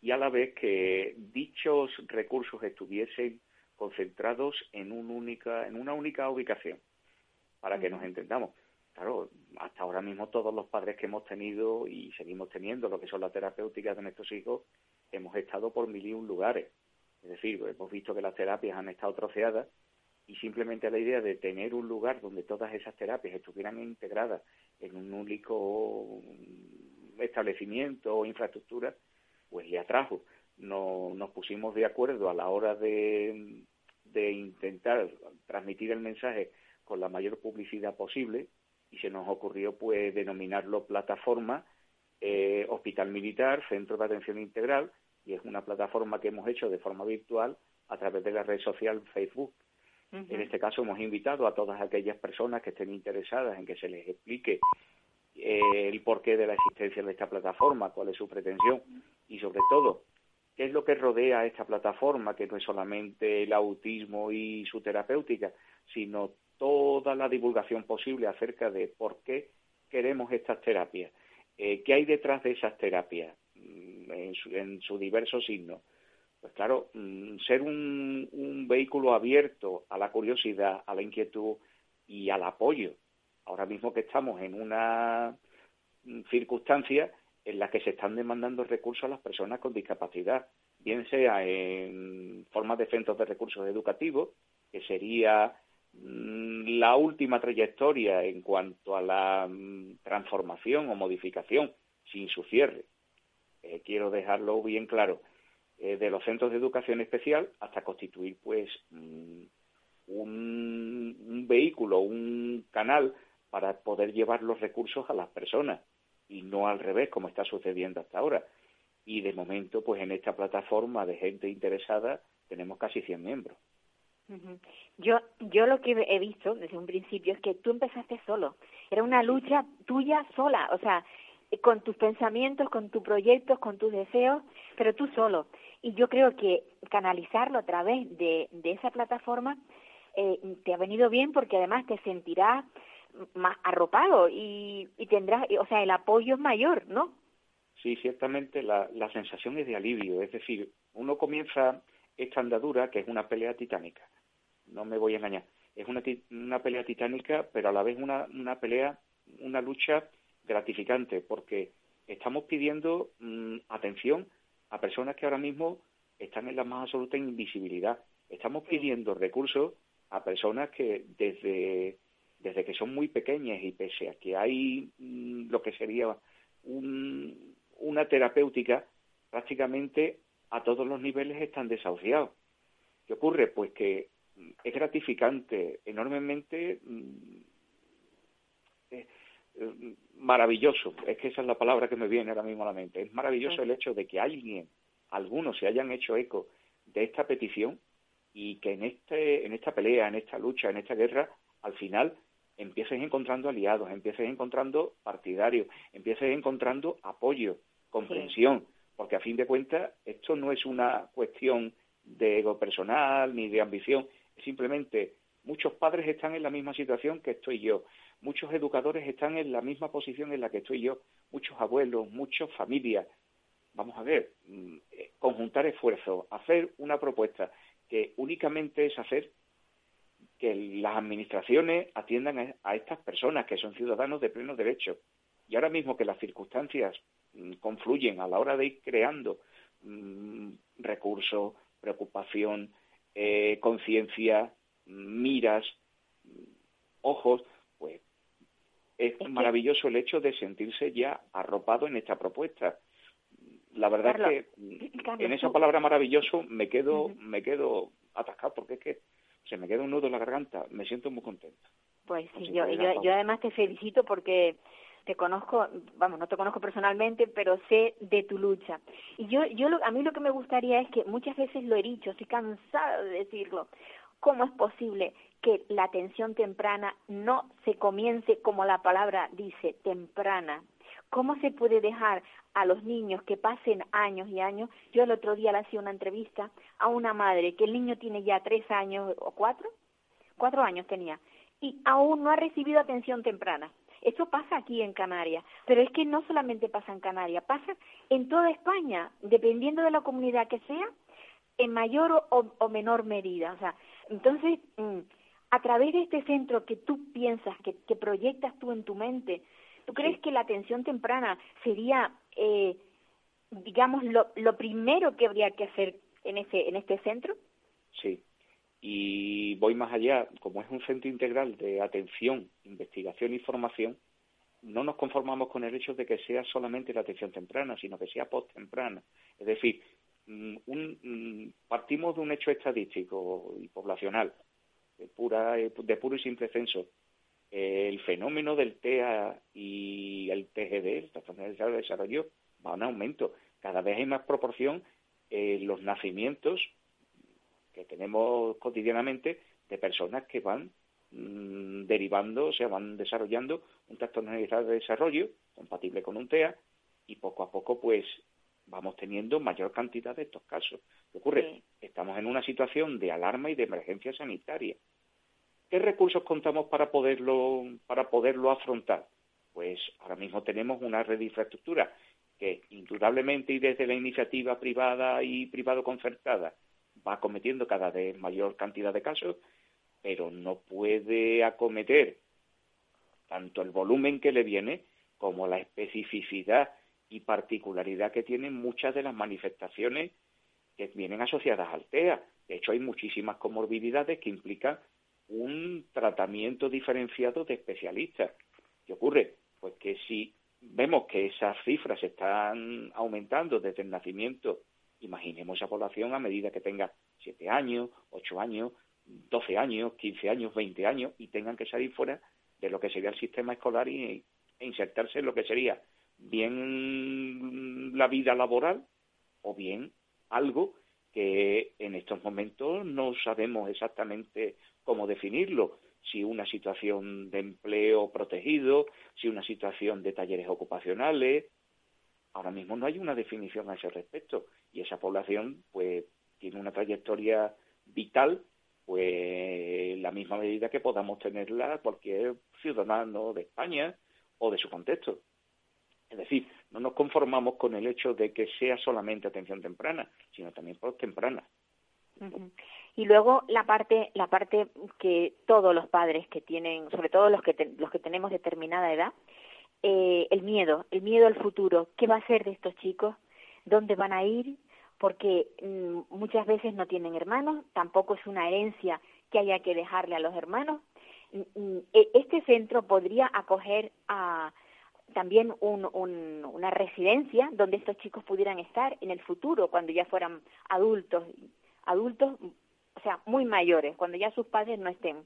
y a la vez que dichos recursos estuviesen concentrados en, un única, en una única ubicación, para que nos entendamos. Claro, hasta ahora mismo todos los padres que hemos tenido y seguimos teniendo lo que son las terapéuticas de nuestros hijos, hemos estado por mil y un lugares. Es decir, hemos visto que las terapias han estado troceadas y simplemente la idea de tener un lugar donde todas esas terapias estuvieran integradas en un único establecimiento o infraestructura, pues le atrajo. No, nos pusimos de acuerdo a la hora de, de intentar transmitir el mensaje con la mayor publicidad posible y se nos ocurrió pues denominarlo plataforma eh, Hospital Militar, Centro de Atención Integral, y es una plataforma que hemos hecho de forma virtual a través de la red social Facebook En este caso hemos invitado a todas aquellas personas que estén interesadas en que se les explique eh, el porqué de la existencia de esta plataforma, cuál es su pretensión y sobre todo qué es lo que rodea a esta plataforma, que no es solamente el autismo y su terapéutica, sino toda la divulgación posible acerca de por qué queremos estas terapias, eh, qué hay detrás de esas terapias mm, en su, en su diverso signo. Pues claro, mm, ser un, vehículo abierto a la curiosidad, a la inquietud y al apoyo. Ahora mismo que estamos en una circunstancia en la que se están demandando recursos a las personas con discapacidad, bien sea en forma de centros de recursos educativos, que sería mm, la última trayectoria en cuanto a la mm, transformación o modificación sin su cierre. Eh, quiero dejarlo bien claro, eh, de los centros de educación especial hasta constituir pues mm, un, un vehículo, un canal para poder llevar los recursos a las personas y no al revés como está sucediendo hasta ahora. Y de momento, pues en esta plataforma de gente interesada tenemos casi 100 miembros. Yo, yo lo que he visto desde un principio es que tú empezaste solo. Era una lucha tuya sola, o sea, con tus pensamientos, con tus proyectos, con tus deseos, pero tú solo. Y yo creo que canalizarlo a través de, de esa plataforma eh, te ha venido bien porque además te sentirás más arropado y, y tendrás, o sea, el apoyo es mayor, ¿no? Sí, ciertamente la, la sensación es de alivio, es decir, uno comienza esta andadura que es una pelea titánica, no me voy a engañar, es una, una pelea titánica, pero a la vez una, una pelea, una lucha gratificante, porque estamos pidiendo mm, atención a personas que ahora mismo están en la más absoluta invisibilidad. Estamos pidiendo recursos a personas que desde desde que son muy pequeñas y pese a que hay mm, lo que sería una terapéutica, prácticamente a todos los niveles están desahuciados. ¿Qué ocurre? Pues que mm, es gratificante, enormemente maravilloso, es que esa es la palabra que me viene ahora mismo a la mente, es maravilloso el hecho de que alguien, algunos se hayan hecho eco de esta petición y que en, este, en esta pelea, en esta lucha, en esta guerra, al final empieces encontrando aliados, empieces encontrando partidarios, empieces encontrando apoyo, comprensión, porque a fin de cuentas esto no es una cuestión de ego personal ni de ambición, simplemente muchos padres están en la misma situación que estoy yo, muchos educadores están en la misma posición en la que estoy yo, muchos abuelos, muchas familias. Vamos a ver, mm, eh, conjuntar esfuerzos, hacer una propuesta que únicamente es hacer que las administraciones atiendan a estas personas que son ciudadanos de pleno derecho. Y ahora mismo que las circunstancias mm, confluyen a la hora de ir creando mm, recursos, preocupación, eh, conciencia, miras, ojos, es maravilloso el hecho de sentirse ya arropado en esta propuesta. La verdad es que en esa palabra maravilloso me quedo, me quedo atascado porque es que se me queda un nudo en la garganta, me siento muy contento. Pues sí, yo, yo, además te felicito porque te conozco, vamos, no te conozco personalmente, pero sé de tu lucha. Y yo, yo a mí lo que me gustaría es que muchas veces lo he dicho, estoy cansada de decirlo. ¿Cómo es posible que la atención temprana no se comience como la palabra dice, temprana? ¿Cómo se puede dejar a los niños que pasen años y años? Yo el otro día le hacía una entrevista a una madre que el niño tiene ya tres años o cuatro, cuatro años tenía, y aún no ha recibido atención temprana. Esto pasa aquí en Canarias, pero es que no solamente pasa en Canarias, pasa en toda España, dependiendo de la comunidad que sea, en mayor o, menor medida. O sea, entonces, mm, a través de este centro que tú piensas, que, que proyectas tú en tu mente, ¿Tú crees que la atención temprana sería, eh, digamos, lo, lo primero que habría que hacer en este, en este centro? Sí. Y voy más allá, como es un centro integral de atención, investigación y formación, no nos conformamos con el hecho de que sea solamente la atención temprana, sino que sea post-temprana. Es decir, mm, un, mm, partimos de un hecho estadístico y poblacional, de, pura, de puro y simple censo el fenómeno del TEA y el TGD, el Trastorno de Desarrollo, va en aumento. Cada vez hay más proporción en los nacimientos que tenemos cotidianamente de personas que van mm, derivando, o sea, van desarrollando un trastorno de desarrollo compatible con un TEA y poco a poco pues vamos teniendo mayor cantidad de estos casos. ¿Qué ocurre? Estamos en una situación de alarma y de emergencia sanitaria. ¿Qué recursos contamos para poderlo, para poderlo afrontar? Pues ahora mismo tenemos una red de infraestructura que indudablemente y desde la iniciativa privada y privado concertada va cometiendo cada vez mayor cantidad de casos, pero no puede acometer tanto el volumen que le viene como la especificidad y particularidad que tienen muchas de las manifestaciones que vienen asociadas al TEA. De hecho, hay muchísimas comorbilidades que implican un tratamiento diferenciado de especialistas. ¿Qué ocurre? Pues que si vemos que esas cifras están aumentando desde el nacimiento, imaginemos esa población a medida que tenga 7 años, 8 años, 12 años, 15 años, 20 años y tengan que salir fuera de lo que sería el sistema escolar e insertarse en lo que sería bien la vida laboral o bien algo que en estos momentos no sabemos exactamente cómo definirlo, si una situación de empleo protegido, si una situación de talleres ocupacionales. Ahora mismo no hay una definición a ese respecto y esa población pues tiene una trayectoria vital pues la misma medida que podamos tenerla cualquier ciudadano de España o de su contexto. Es decir, no nos conformamos con el hecho de que sea solamente atención temprana, sino también post-temprana. Y luego la parte, la parte que todos los padres que tienen, sobre todo los que, los que tenemos determinada edad, eh, el miedo, el miedo al futuro. ¿Qué va a ser de estos chicos? ¿Dónde van a ir? Porque mm, muchas veces no tienen hermanos, tampoco es una herencia que haya que dejarle a los hermanos. Mm, mm, e, este centro podría acoger a, también un, una residencia donde estos chicos pudieran estar en el futuro, cuando ya fueran adultos, adultos, o sea, muy mayores, cuando ya sus padres no estén.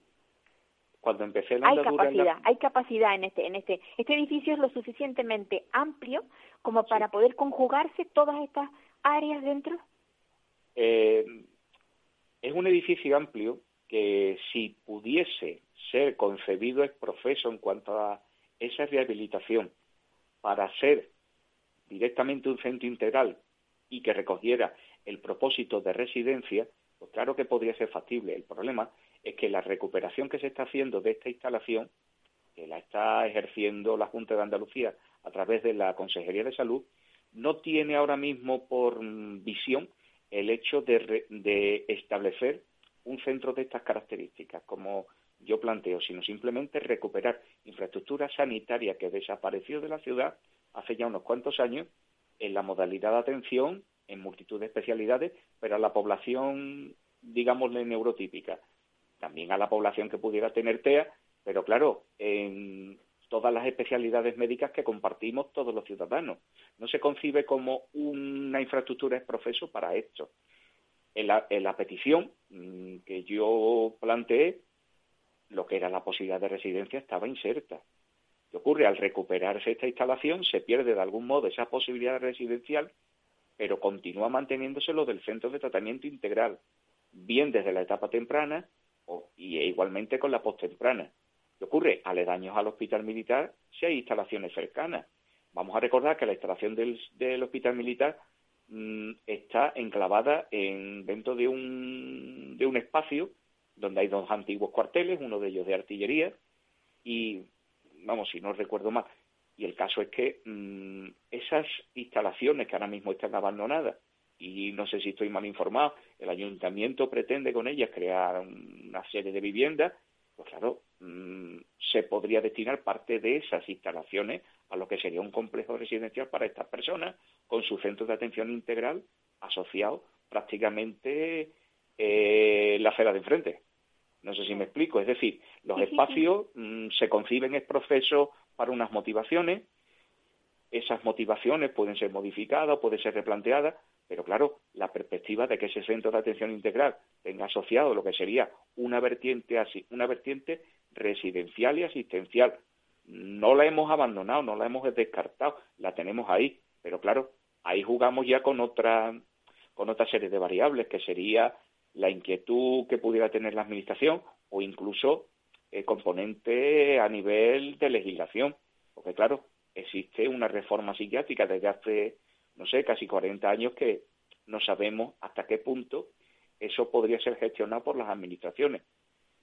Cuando empecé la hay capacidad, hay capacidad en este, en este, este edificio es lo suficientemente amplio como para poder conjugarse todas estas áreas dentro. Eh, es un edificio amplio que si pudiese ser concebido es profeso en cuanto a esa rehabilitación para ser directamente un centro integral y que recogiera el propósito de residencia, pues claro que podría ser factible. El problema es que la recuperación que se está haciendo de esta instalación, que la está ejerciendo la Junta de Andalucía a través de la Consejería de Salud, no tiene ahora mismo por visión el hecho de, de establecer un centro de estas características, como yo planteo, sino simplemente recuperar infraestructura sanitaria que desapareció de la ciudad hace ya unos cuantos años en la modalidad de atención en multitud de especialidades, pero a la población, digámosle, neurotípica. También a la población que pudiera tener TEA, pero claro, en todas las especialidades médicas que compartimos todos los ciudadanos. No se concibe como una infraestructura es profeso para esto. En la, en la petición mm, que yo planteé, lo que era la posibilidad de residencia estaba inserta. ¿Qué ocurre? Al recuperarse esta instalación se pierde de algún modo esa posibilidad residencial, pero continúa manteniéndose lo del centro de tratamiento integral, bien desde la etapa temprana o, y igualmente con la posttemprana. ¿Qué ocurre? Aledaños al hospital militar si hay instalaciones cercanas. Vamos a recordar que la instalación del, del hospital militar mm, está enclavada en, dentro de un, de un espacio donde hay dos antiguos cuarteles, uno de ellos de artillería, y, vamos, si no recuerdo mal, y el caso es que mm, esas instalaciones que ahora mismo están abandonadas, y no sé si estoy mal informado, el ayuntamiento pretende con ellas crear una serie de viviendas, pues claro, mm, se podría destinar parte de esas instalaciones a lo que sería un complejo residencial para estas personas, con su centro de atención integral asociado prácticamente eh, la acera de enfrente. No sé si me explico. Es decir, los espacios mm, se conciben en proceso para unas motivaciones. Esas motivaciones pueden ser modificadas, pueden ser replanteadas, pero claro, la perspectiva de que ese centro de atención integral tenga asociado lo que sería una vertiente así, una vertiente residencial y asistencial. No la hemos abandonado, no la hemos descartado, la tenemos ahí, pero claro, ahí jugamos ya con otra con otra serie de variables que sería la inquietud que pudiera tener la Administración o incluso eh, componente a nivel de legislación, porque claro, existe una reforma psiquiátrica desde hace, no sé, casi 40 años que no sabemos hasta qué punto eso podría ser gestionado por las administraciones.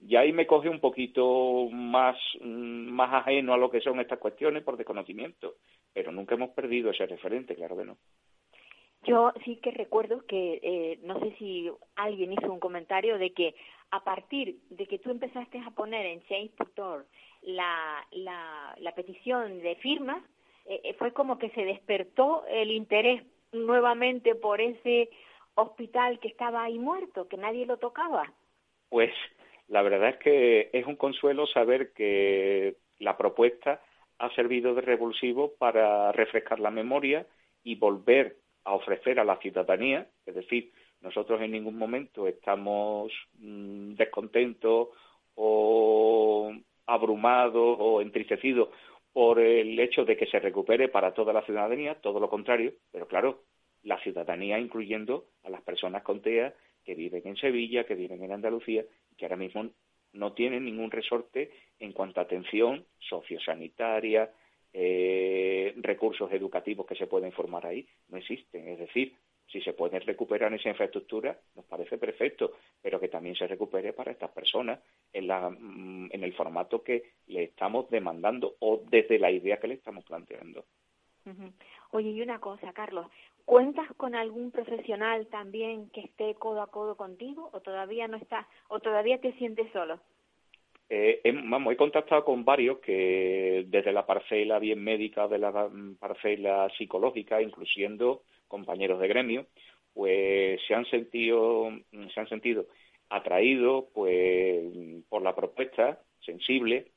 Y ahí me coge un poquito más, mm, más ajeno a lo que son estas cuestiones por desconocimiento, pero nunca hemos perdido ese referente, claro que no. Yo sí que recuerdo que, eh, no sé si alguien hizo un comentario de que a partir de que tú empezaste a poner en Change.org la, la, petición de firmas, eh, eh, fue como que se despertó el interés nuevamente por ese hospital que estaba ahí muerto, que nadie lo tocaba. Pues la verdad es que es un consuelo saber que la propuesta ha servido de revulsivo para refrescar la memoria y volver a ofrecer a la ciudadanía, es decir, nosotros en ningún momento estamos mm, descontentos o abrumados o entristecidos por el hecho de que se recupere para toda la ciudadanía, todo lo contrario, pero claro, la ciudadanía incluyendo a las personas con TEA que viven en Sevilla, que viven en Andalucía, que ahora mismo no tienen ningún resorte en cuanto a atención sociosanitaria, eh, recursos educativos que se pueden formar ahí, no existen. Es decir, si se puede recuperar esa infraestructura, nos parece perfecto, pero que también se recupere para estas personas en, la, mm, en el formato que le estamos demandando o desde la idea que le estamos planteando. Oye, y una cosa, Carlos, ¿cuentas con algún profesional también que esté codo a codo contigo o todavía no está o todavía te sientes solo? Eh, he, vamos, he contactado con varios que desde la parcela bien médica, de la parcela psicológica, incluyendo compañeros de gremio, pues se han sentido, se han sentido atraídos pues por la propuesta sensible.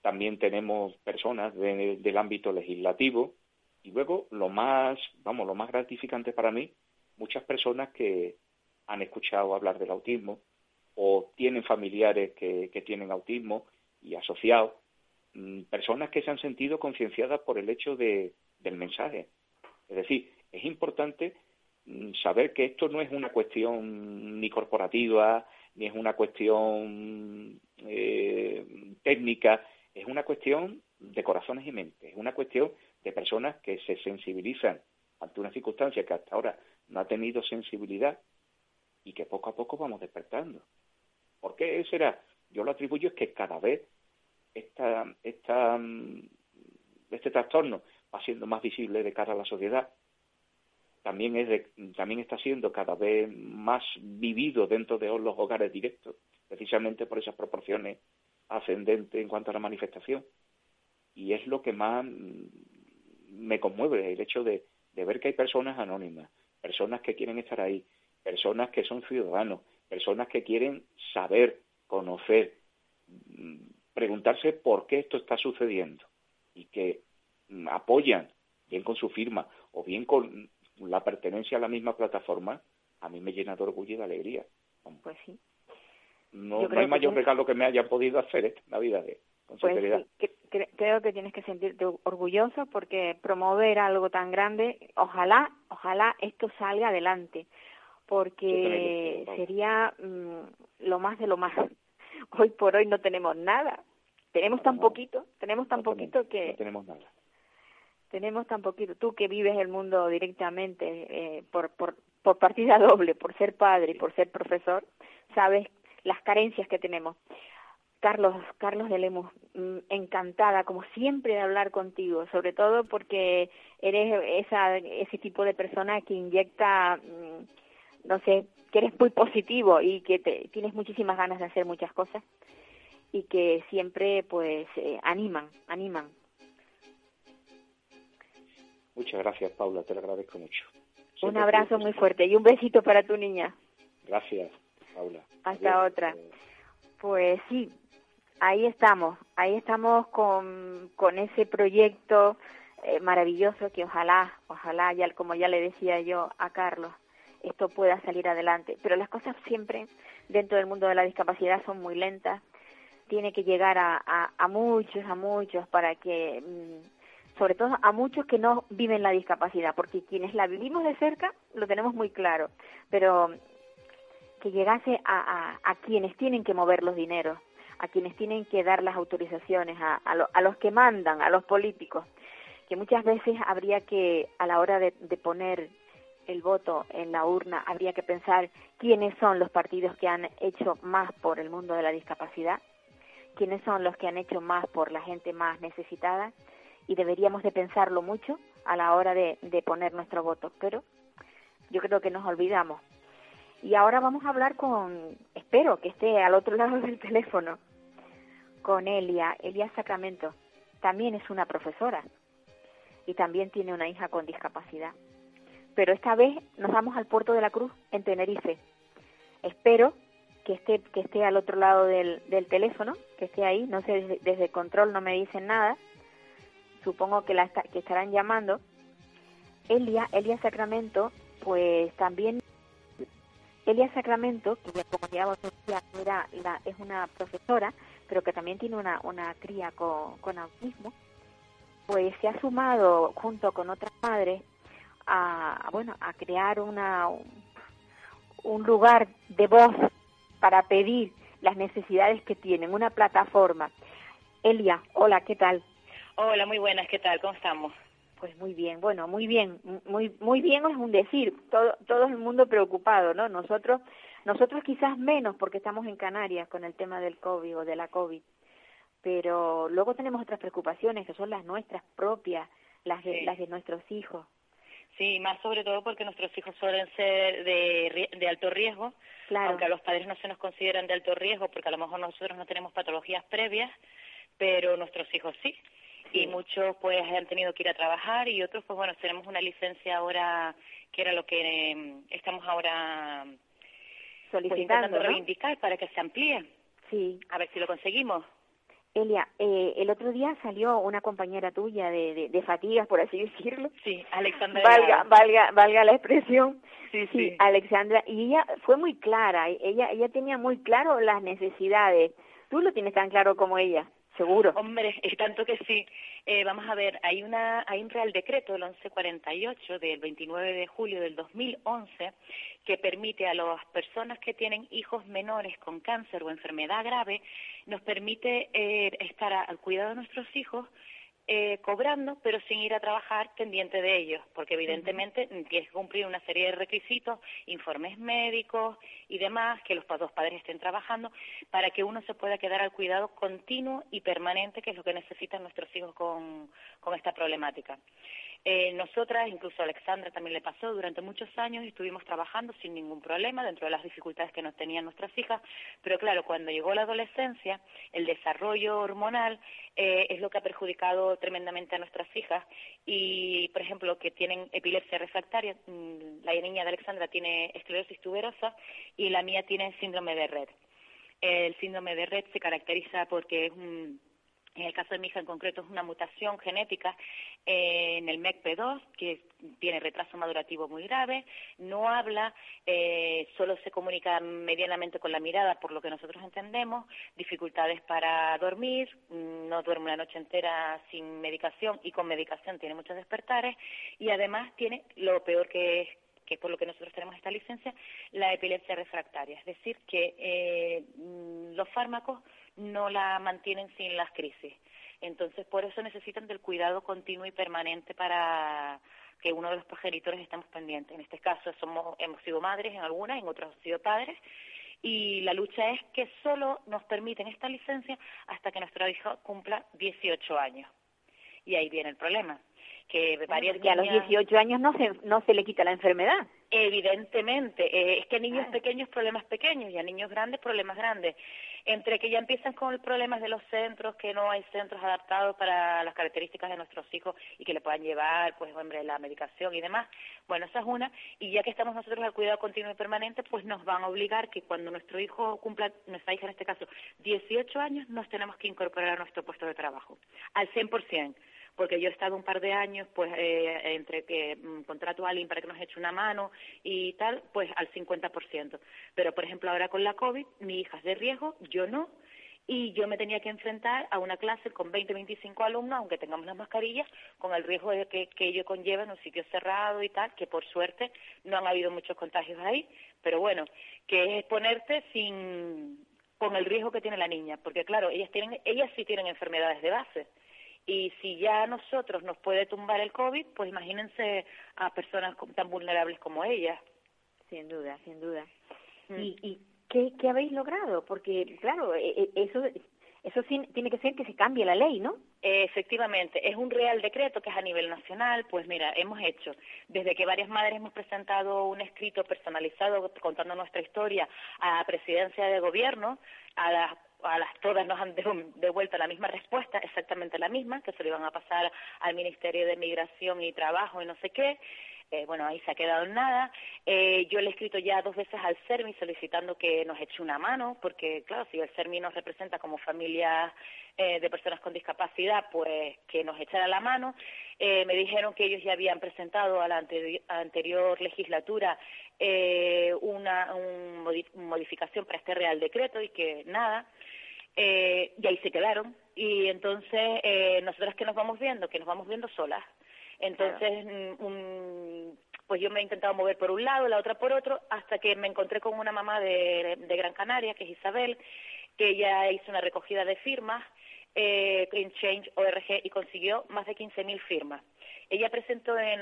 También tenemos personas del ámbito legislativo y luego lo más, vamos, lo más gratificante para mí, muchas personas que han escuchado hablar del autismo, o tienen familiares que, tienen autismo y asociados, mm, personas que se han sentido concienciadas por el hecho de, del mensaje. Es decir, es importante mm, saber que esto no es una cuestión ni corporativa, ni es una cuestión eh, técnica, es una cuestión de corazones y mentes, es una cuestión de personas que se sensibilizan ante una circunstancia que hasta ahora no ha tenido sensibilidad y que poco a poco vamos despertando. ¿Por qué será? Yo lo atribuyo es que cada vez esta, esta, mm, este trastorno va siendo más visible de cara a la sociedad. También, es también está siendo cada vez más vivido dentro de los hogares directos, precisamente por esas proporciones ascendentes en cuanto a la manifestación. Y es lo que más mm, me conmueve, el hecho de, de ver que hay personas anónimas, personas que quieren estar ahí, personas que son ciudadanos, personas que quieren saber, conocer, mm, preguntarse por qué esto está sucediendo y que mm, apoyan, bien con su firma o bien con la pertenencia a la misma plataforma, a mí me llena de orgullo y de alegría. Pues sí. No, hay mayor regalo que me haya podido hacer esta Navidad, con pues sinceridad. creo que tienes que sentirte orgulloso porque promover algo tan grande, ojalá, ojalá esto salga adelante porque sería mm, lo más de lo más. Hoy por hoy no tenemos nada. Tenemos tan poquito, tenemos tan poquito que... No tenemos nada. Tenemos tan poquito. Tú que vives el mundo directamente eh, por, por, por partida doble, por ser padre y por ser profesor, sabes las carencias que tenemos. Carlos, Carlos de Lemus, mm, encantada como siempre de hablar contigo, sobre todo porque eres esa, ese tipo de persona que inyecta mm, no sé, que eres muy positivo y que te, tienes muchísimas ganas de hacer muchas cosas y que siempre pues eh, animan, animan. Muchas gracias, Paula, te lo agradezco mucho. un abrazo muy fuerte y un besito para tu niña. Gracias, Paula. Hasta otra. Pues sí, ahí estamos, ahí estamos con, con ese proyecto eh, maravilloso que ojalá, ojalá, ya como ya le decía yo a Carlos, esto pueda salir adelante. Pero las cosas siempre dentro del mundo de la discapacidad son muy lentas. Tiene que llegar a, a, muchos, a muchos, para que, mm, sobre todo a muchos que no viven la discapacidad, porque quienes la vivimos de cerca lo tenemos muy claro, pero que llegase a, a, a quienes tienen que mover los dineros, a quienes tienen que dar las autorizaciones, a, a, los que mandan, a los políticos, que muchas veces habría que, a la hora de, de poner el voto en la urna, habría que pensar quiénes son los partidos que han hecho más por el mundo de la discapacidad, quiénes son los que han hecho más por la gente más necesitada y deberíamos de pensarlo mucho a la hora de, poner nuestro voto, pero yo creo que nos olvidamos. Y ahora vamos a hablar con, espero que esté al otro lado del teléfono, con Elia, Elia Sacramento. También es una profesora y también tiene una hija con discapacidad. Pero esta vez nos vamos al puerto de la Cruz, en Tenerife. Espero que esté, que esté al otro lado del, del teléfono, que esté ahí. No sé, desde, desde control no me dicen nada. Supongo que, la que estarán llamando. Elia, Elia Sacramento, pues también Elia Sacramento, que como ya vos la, es una profesora, pero que también tiene una, una cría con, con autismo, pues se ha sumado junto con otras madres a, bueno, a crear una, un lugar de voz para pedir las necesidades que tienen, una plataforma. Elia, hola, ¿qué tal? Hola, muy buenas, ¿qué tal? ¿Cómo estamos? Pues muy bien, bueno, muy bien, muy muy bien es un decir, todo todo el mundo preocupado, ¿no? Nosotros nosotros quizás menos porque estamos en Canarias con el tema del COVID o de la COVID, pero luego tenemos otras preocupaciones que son las nuestras propias, las de, las de nuestros hijos. Sí, más sobre todo porque nuestros hijos suelen ser de, de alto riesgo, claro. aunque a los padres no se nos consideran de alto riesgo porque a lo mejor nosotros no tenemos patologías previas, pero nuestros hijos sí. Y muchos pues han tenido que ir a trabajar y otros pues bueno tenemos una licencia ahora que era lo que eh, estamos ahora pues, solicitando pues, reivindicar para que se amplíe. Sí. A ver si lo conseguimos Elia, eh, el otro día salió una compañera tuya de, de, de fatigas, por así decirlo. Sí, Alexandra. Valga, valga, valga la expresión. Sí, sí, sí, Alexandra. Y ella fue muy clara, ella, ella tenía muy claro las necesidades. Tú lo tienes tan claro como ella. Seguro. Hombre, es tanto que sí. Eh, vamos a ver, hay, una, hay un Real Decreto, el 1148, del 29 de julio del 2011, que permite a las personas que tienen hijos menores con cáncer o enfermedad grave, nos permite eh, estar al cuidado de nuestros hijos eh, cobrando, pero sin ir a trabajar pendiente de ellos, porque evidentemente tienes que cumplir una serie de requisitos, informes médicos y demás, que los dos padres estén trabajando, para que uno se pueda quedar al cuidado continuo y permanente, que es lo que necesitan nuestros hijos con, con esta problemática. Eh, nosotras, incluso a Alexandra también le pasó, durante muchos años estuvimos trabajando sin ningún problema dentro de las dificultades que nos tenían nuestras hijas, pero claro, cuando llegó la adolescencia, el desarrollo hormonal eh, es lo que ha perjudicado tremendamente a nuestras hijas y, por ejemplo, que tienen epilepsia refractaria, mm, la niña de Alexandra tiene esclerosis tuberosa y la mía tiene síndrome de Red. El síndrome de Red se caracteriza porque es un en el caso de mi hija en concreto es una mutación genética en el MECP2 que tiene retraso madurativo muy grave, no habla, eh, solo se comunica medianamente con la mirada por lo que nosotros entendemos, dificultades para dormir, no duerme una noche entera sin medicación y con medicación tiene muchos despertares y además tiene lo peor que es que por lo que nosotros tenemos esta licencia, la epilepsia refractaria. Es decir, que eh, los fármacos no la mantienen sin las crisis. Entonces, por eso necesitan del cuidado continuo y permanente para que uno de los progenitores estemos pendientes. En este caso somos, hemos sido madres en algunas, en otras hemos sido padres, y la lucha es que solo nos permiten esta licencia hasta que nuestro hijo cumpla 18 años. Y ahí viene el problema que varias a los 18 años no se, no se le quita la enfermedad. Evidentemente, eh, es que a niños pequeños problemas pequeños y a niños grandes problemas grandes. Entre que ya empiezan con el problema de los centros, que no hay centros adaptados para las características de nuestros hijos y que le puedan llevar, pues, hombre, la medicación y demás. Bueno, esa es una. Y ya que estamos nosotros al cuidado continuo y permanente, pues nos van a obligar que cuando nuestro hijo cumpla, nuestra hija en este caso, 18 años, nos tenemos que incorporar a nuestro puesto de trabajo, al 100% porque yo he estado un par de años, pues, eh, entre que mm, contrato a alguien para que nos eche una mano y tal, pues al 50%. Pero, por ejemplo, ahora con la COVID, mi hija es de riesgo, yo no, y yo me tenía que enfrentar a una clase con 20, 25 alumnos, aunque tengamos las mascarillas, con el riesgo de que, que ello conlleva en un sitio cerrado y tal, que por suerte no han habido muchos contagios ahí, pero bueno, que es exponerte sin, con el riesgo que tiene la niña, porque claro, ellas tienen, ellas sí tienen enfermedades de base. Y si ya a nosotros nos puede tumbar el COVID, pues imagínense a personas tan vulnerables como ellas. Sin duda, sin duda. Mm. ¿Y, y qué, qué habéis logrado? Porque, claro, e, e, eso eso tiene que ser que se cambie la ley, ¿no? Efectivamente, es un real decreto que es a nivel nacional. Pues mira, hemos hecho, desde que varias madres hemos presentado un escrito personalizado contando nuestra historia a la presidencia de gobierno, a las a las todas nos han devuelto la misma respuesta, exactamente la misma, que se lo iban a pasar al Ministerio de Migración y Trabajo y no sé qué. Eh, bueno, ahí se ha quedado en nada. Eh, yo le he escrito ya dos veces al CERMI solicitando que nos eche una mano, porque claro, si el CERMI nos representa como familia eh, de personas con discapacidad, pues que nos echara la mano. me dijeron que ellos ya habían presentado a la anterior legislatura una modificación para este Real Decreto y que nada. Y ahí se quedaron. Y entonces, nosotras que nos vamos viendo, que nos vamos viendo solas. Entonces, mm, pues yo me he intentado mover por un lado, la otra por otro, hasta que me encontré con una mamá de, Gran Canaria, que es Isabel, que ella hizo una recogida de firmas eh, en Change ORG y consiguió más de 15.000 firmas. Ella presentó en,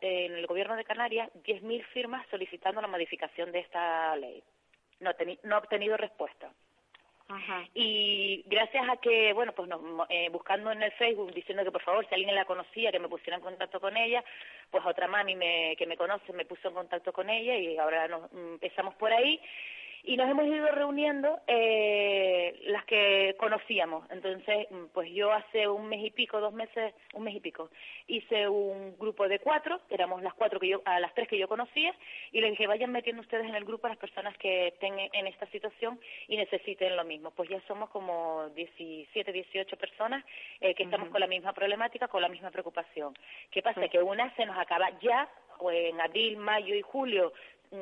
el gobierno de Canarias 10.000 firmas solicitando la modificación de esta ley. No, no ha obtenido respuesta. Y gracias a que, bueno, pues eh, buscando en el Facebook, diciendo que por favor, si alguien la conocía, que me pusiera en contacto con ella, pues otra mami me, que me conoce me puso en contacto con ella y ahora nos mm, empezamos por ahí y nos hemos ido reuniendo eh, las que conocíamos. Entonces, mm, pues yo hace un mes y pico, dos meses, un mes y pico, hice un grupo de cuatro, éramos las cuatro que yo, a las tres que yo conocía, y les dije, vayan metiendo ustedes en el grupo a las personas que estén en esta situación y necesiten lo mismo. Pues ya somos como 17, 18 personas eh, que estamos con la misma problemática, con la misma preocupación. ¿Qué pasa? Que una se nos acaba ya, o en abril, mayo y julio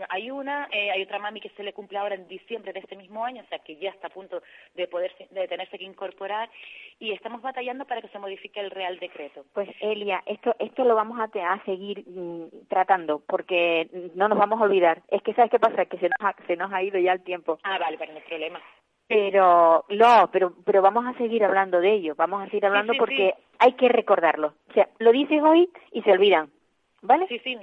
hay una, eh, hay otra mami que se le cumple ahora en diciembre de este mismo año, o sea que ya está a punto de poder de tenerse que incorporar y estamos batallando para que se modifique el Real Decreto. Pues Elia, esto esto lo vamos a, a seguir mm, tratando porque no nos vamos a olvidar. Es que sabes qué pasa, que se nos ha, se nos ha ido ya el tiempo. Ah, vale, pero no hay problema. Pero no, pero pero vamos a seguir hablando de ello, vamos a seguir hablando porque hay que recordarlo. O sea, lo dices hoy y se olvidan. ¿Vale? Sí, sí.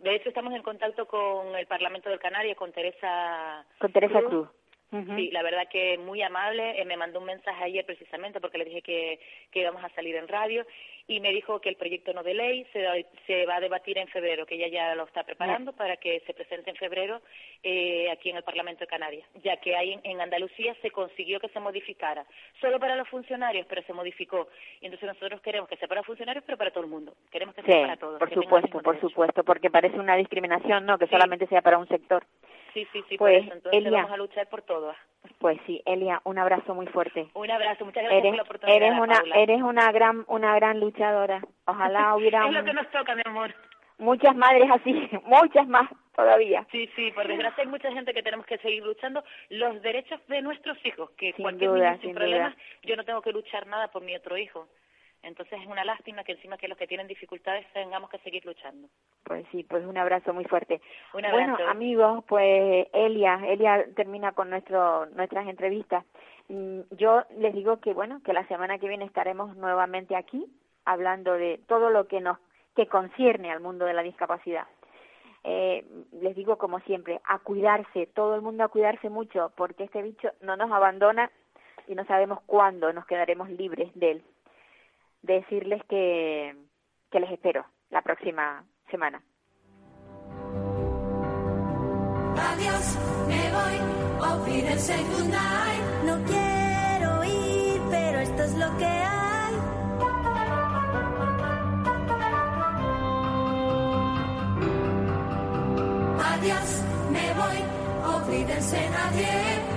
De hecho, estamos en contacto con el Parlamento del Canaria, con Teresa Con Teresa Cruz. Sí, la verdad que muy amable. Eh, me mandó un mensaje ayer precisamente porque le dije que, que íbamos a salir en radio y me dijo que el proyecto no de ley se, se va a debatir en febrero, que ella ya lo está preparando para que se presente en febrero eh, aquí en el Parlamento de Canarias, ya que ahí en, Andalucía se consiguió que se modificara, solo para los funcionarios, pero se modificó. Y entonces nosotros queremos que sea para funcionarios, pero para todo el mundo. Queremos que sea para todos. Por supuesto, por supuesto, porque parece una discriminación, ¿no? Que solamente sea para un sector. Sí, sí, sí, pues, por Entonces vamos a luchar por todo. Pues sí, Elia, un abrazo muy fuerte. Un abrazo, muchas gracias eres, por la oportunidad. Eres una, eres una gran, una gran luchadora. Ojalá hubiera. es lo que nos toca, mi amor. Muchas madres así, muchas más todavía. Sí, sí, por desgracia hay mucha gente que tenemos que seguir luchando los derechos de nuestros hijos, que sin cualquier duda, sin, sin problemas, yo no tengo que luchar nada por mi otro hijo. Entonces es una lástima que encima que los que tienen dificultades tengamos que seguir luchando. Pues sí, pues un abrazo muy fuerte. Un abrazo. Bueno, amigos, pues Elia, Elia termina con nuestro, nuestras entrevistas. Mm, yo les digo que bueno, que la semana que viene estaremos nuevamente aquí hablando de todo lo que nos que concierne al mundo de la discapacidad. Eh, les digo como siempre, a cuidarse, todo el mundo a cuidarse mucho, porque este bicho no nos abandona y no sabemos cuándo nos quedaremos libres de él decirles que, que les espero la próxima semana. Adiós, me voy. No quiero ir, pero esto es lo que hay. Adiós, me voy, auf Wiedersehen,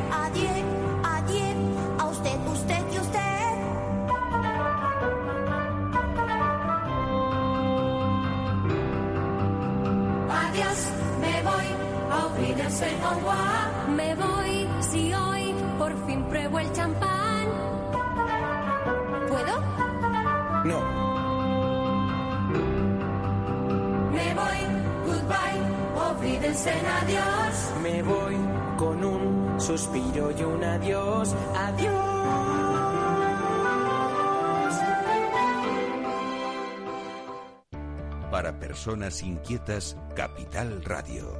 Me voy si hoy por fin pruebo el champán. ¿Puedo? No. Me voy, goodbye, en adiós. Me voy con un suspiro y un adiós, adiós. Para personas inquietas, Capital Radio.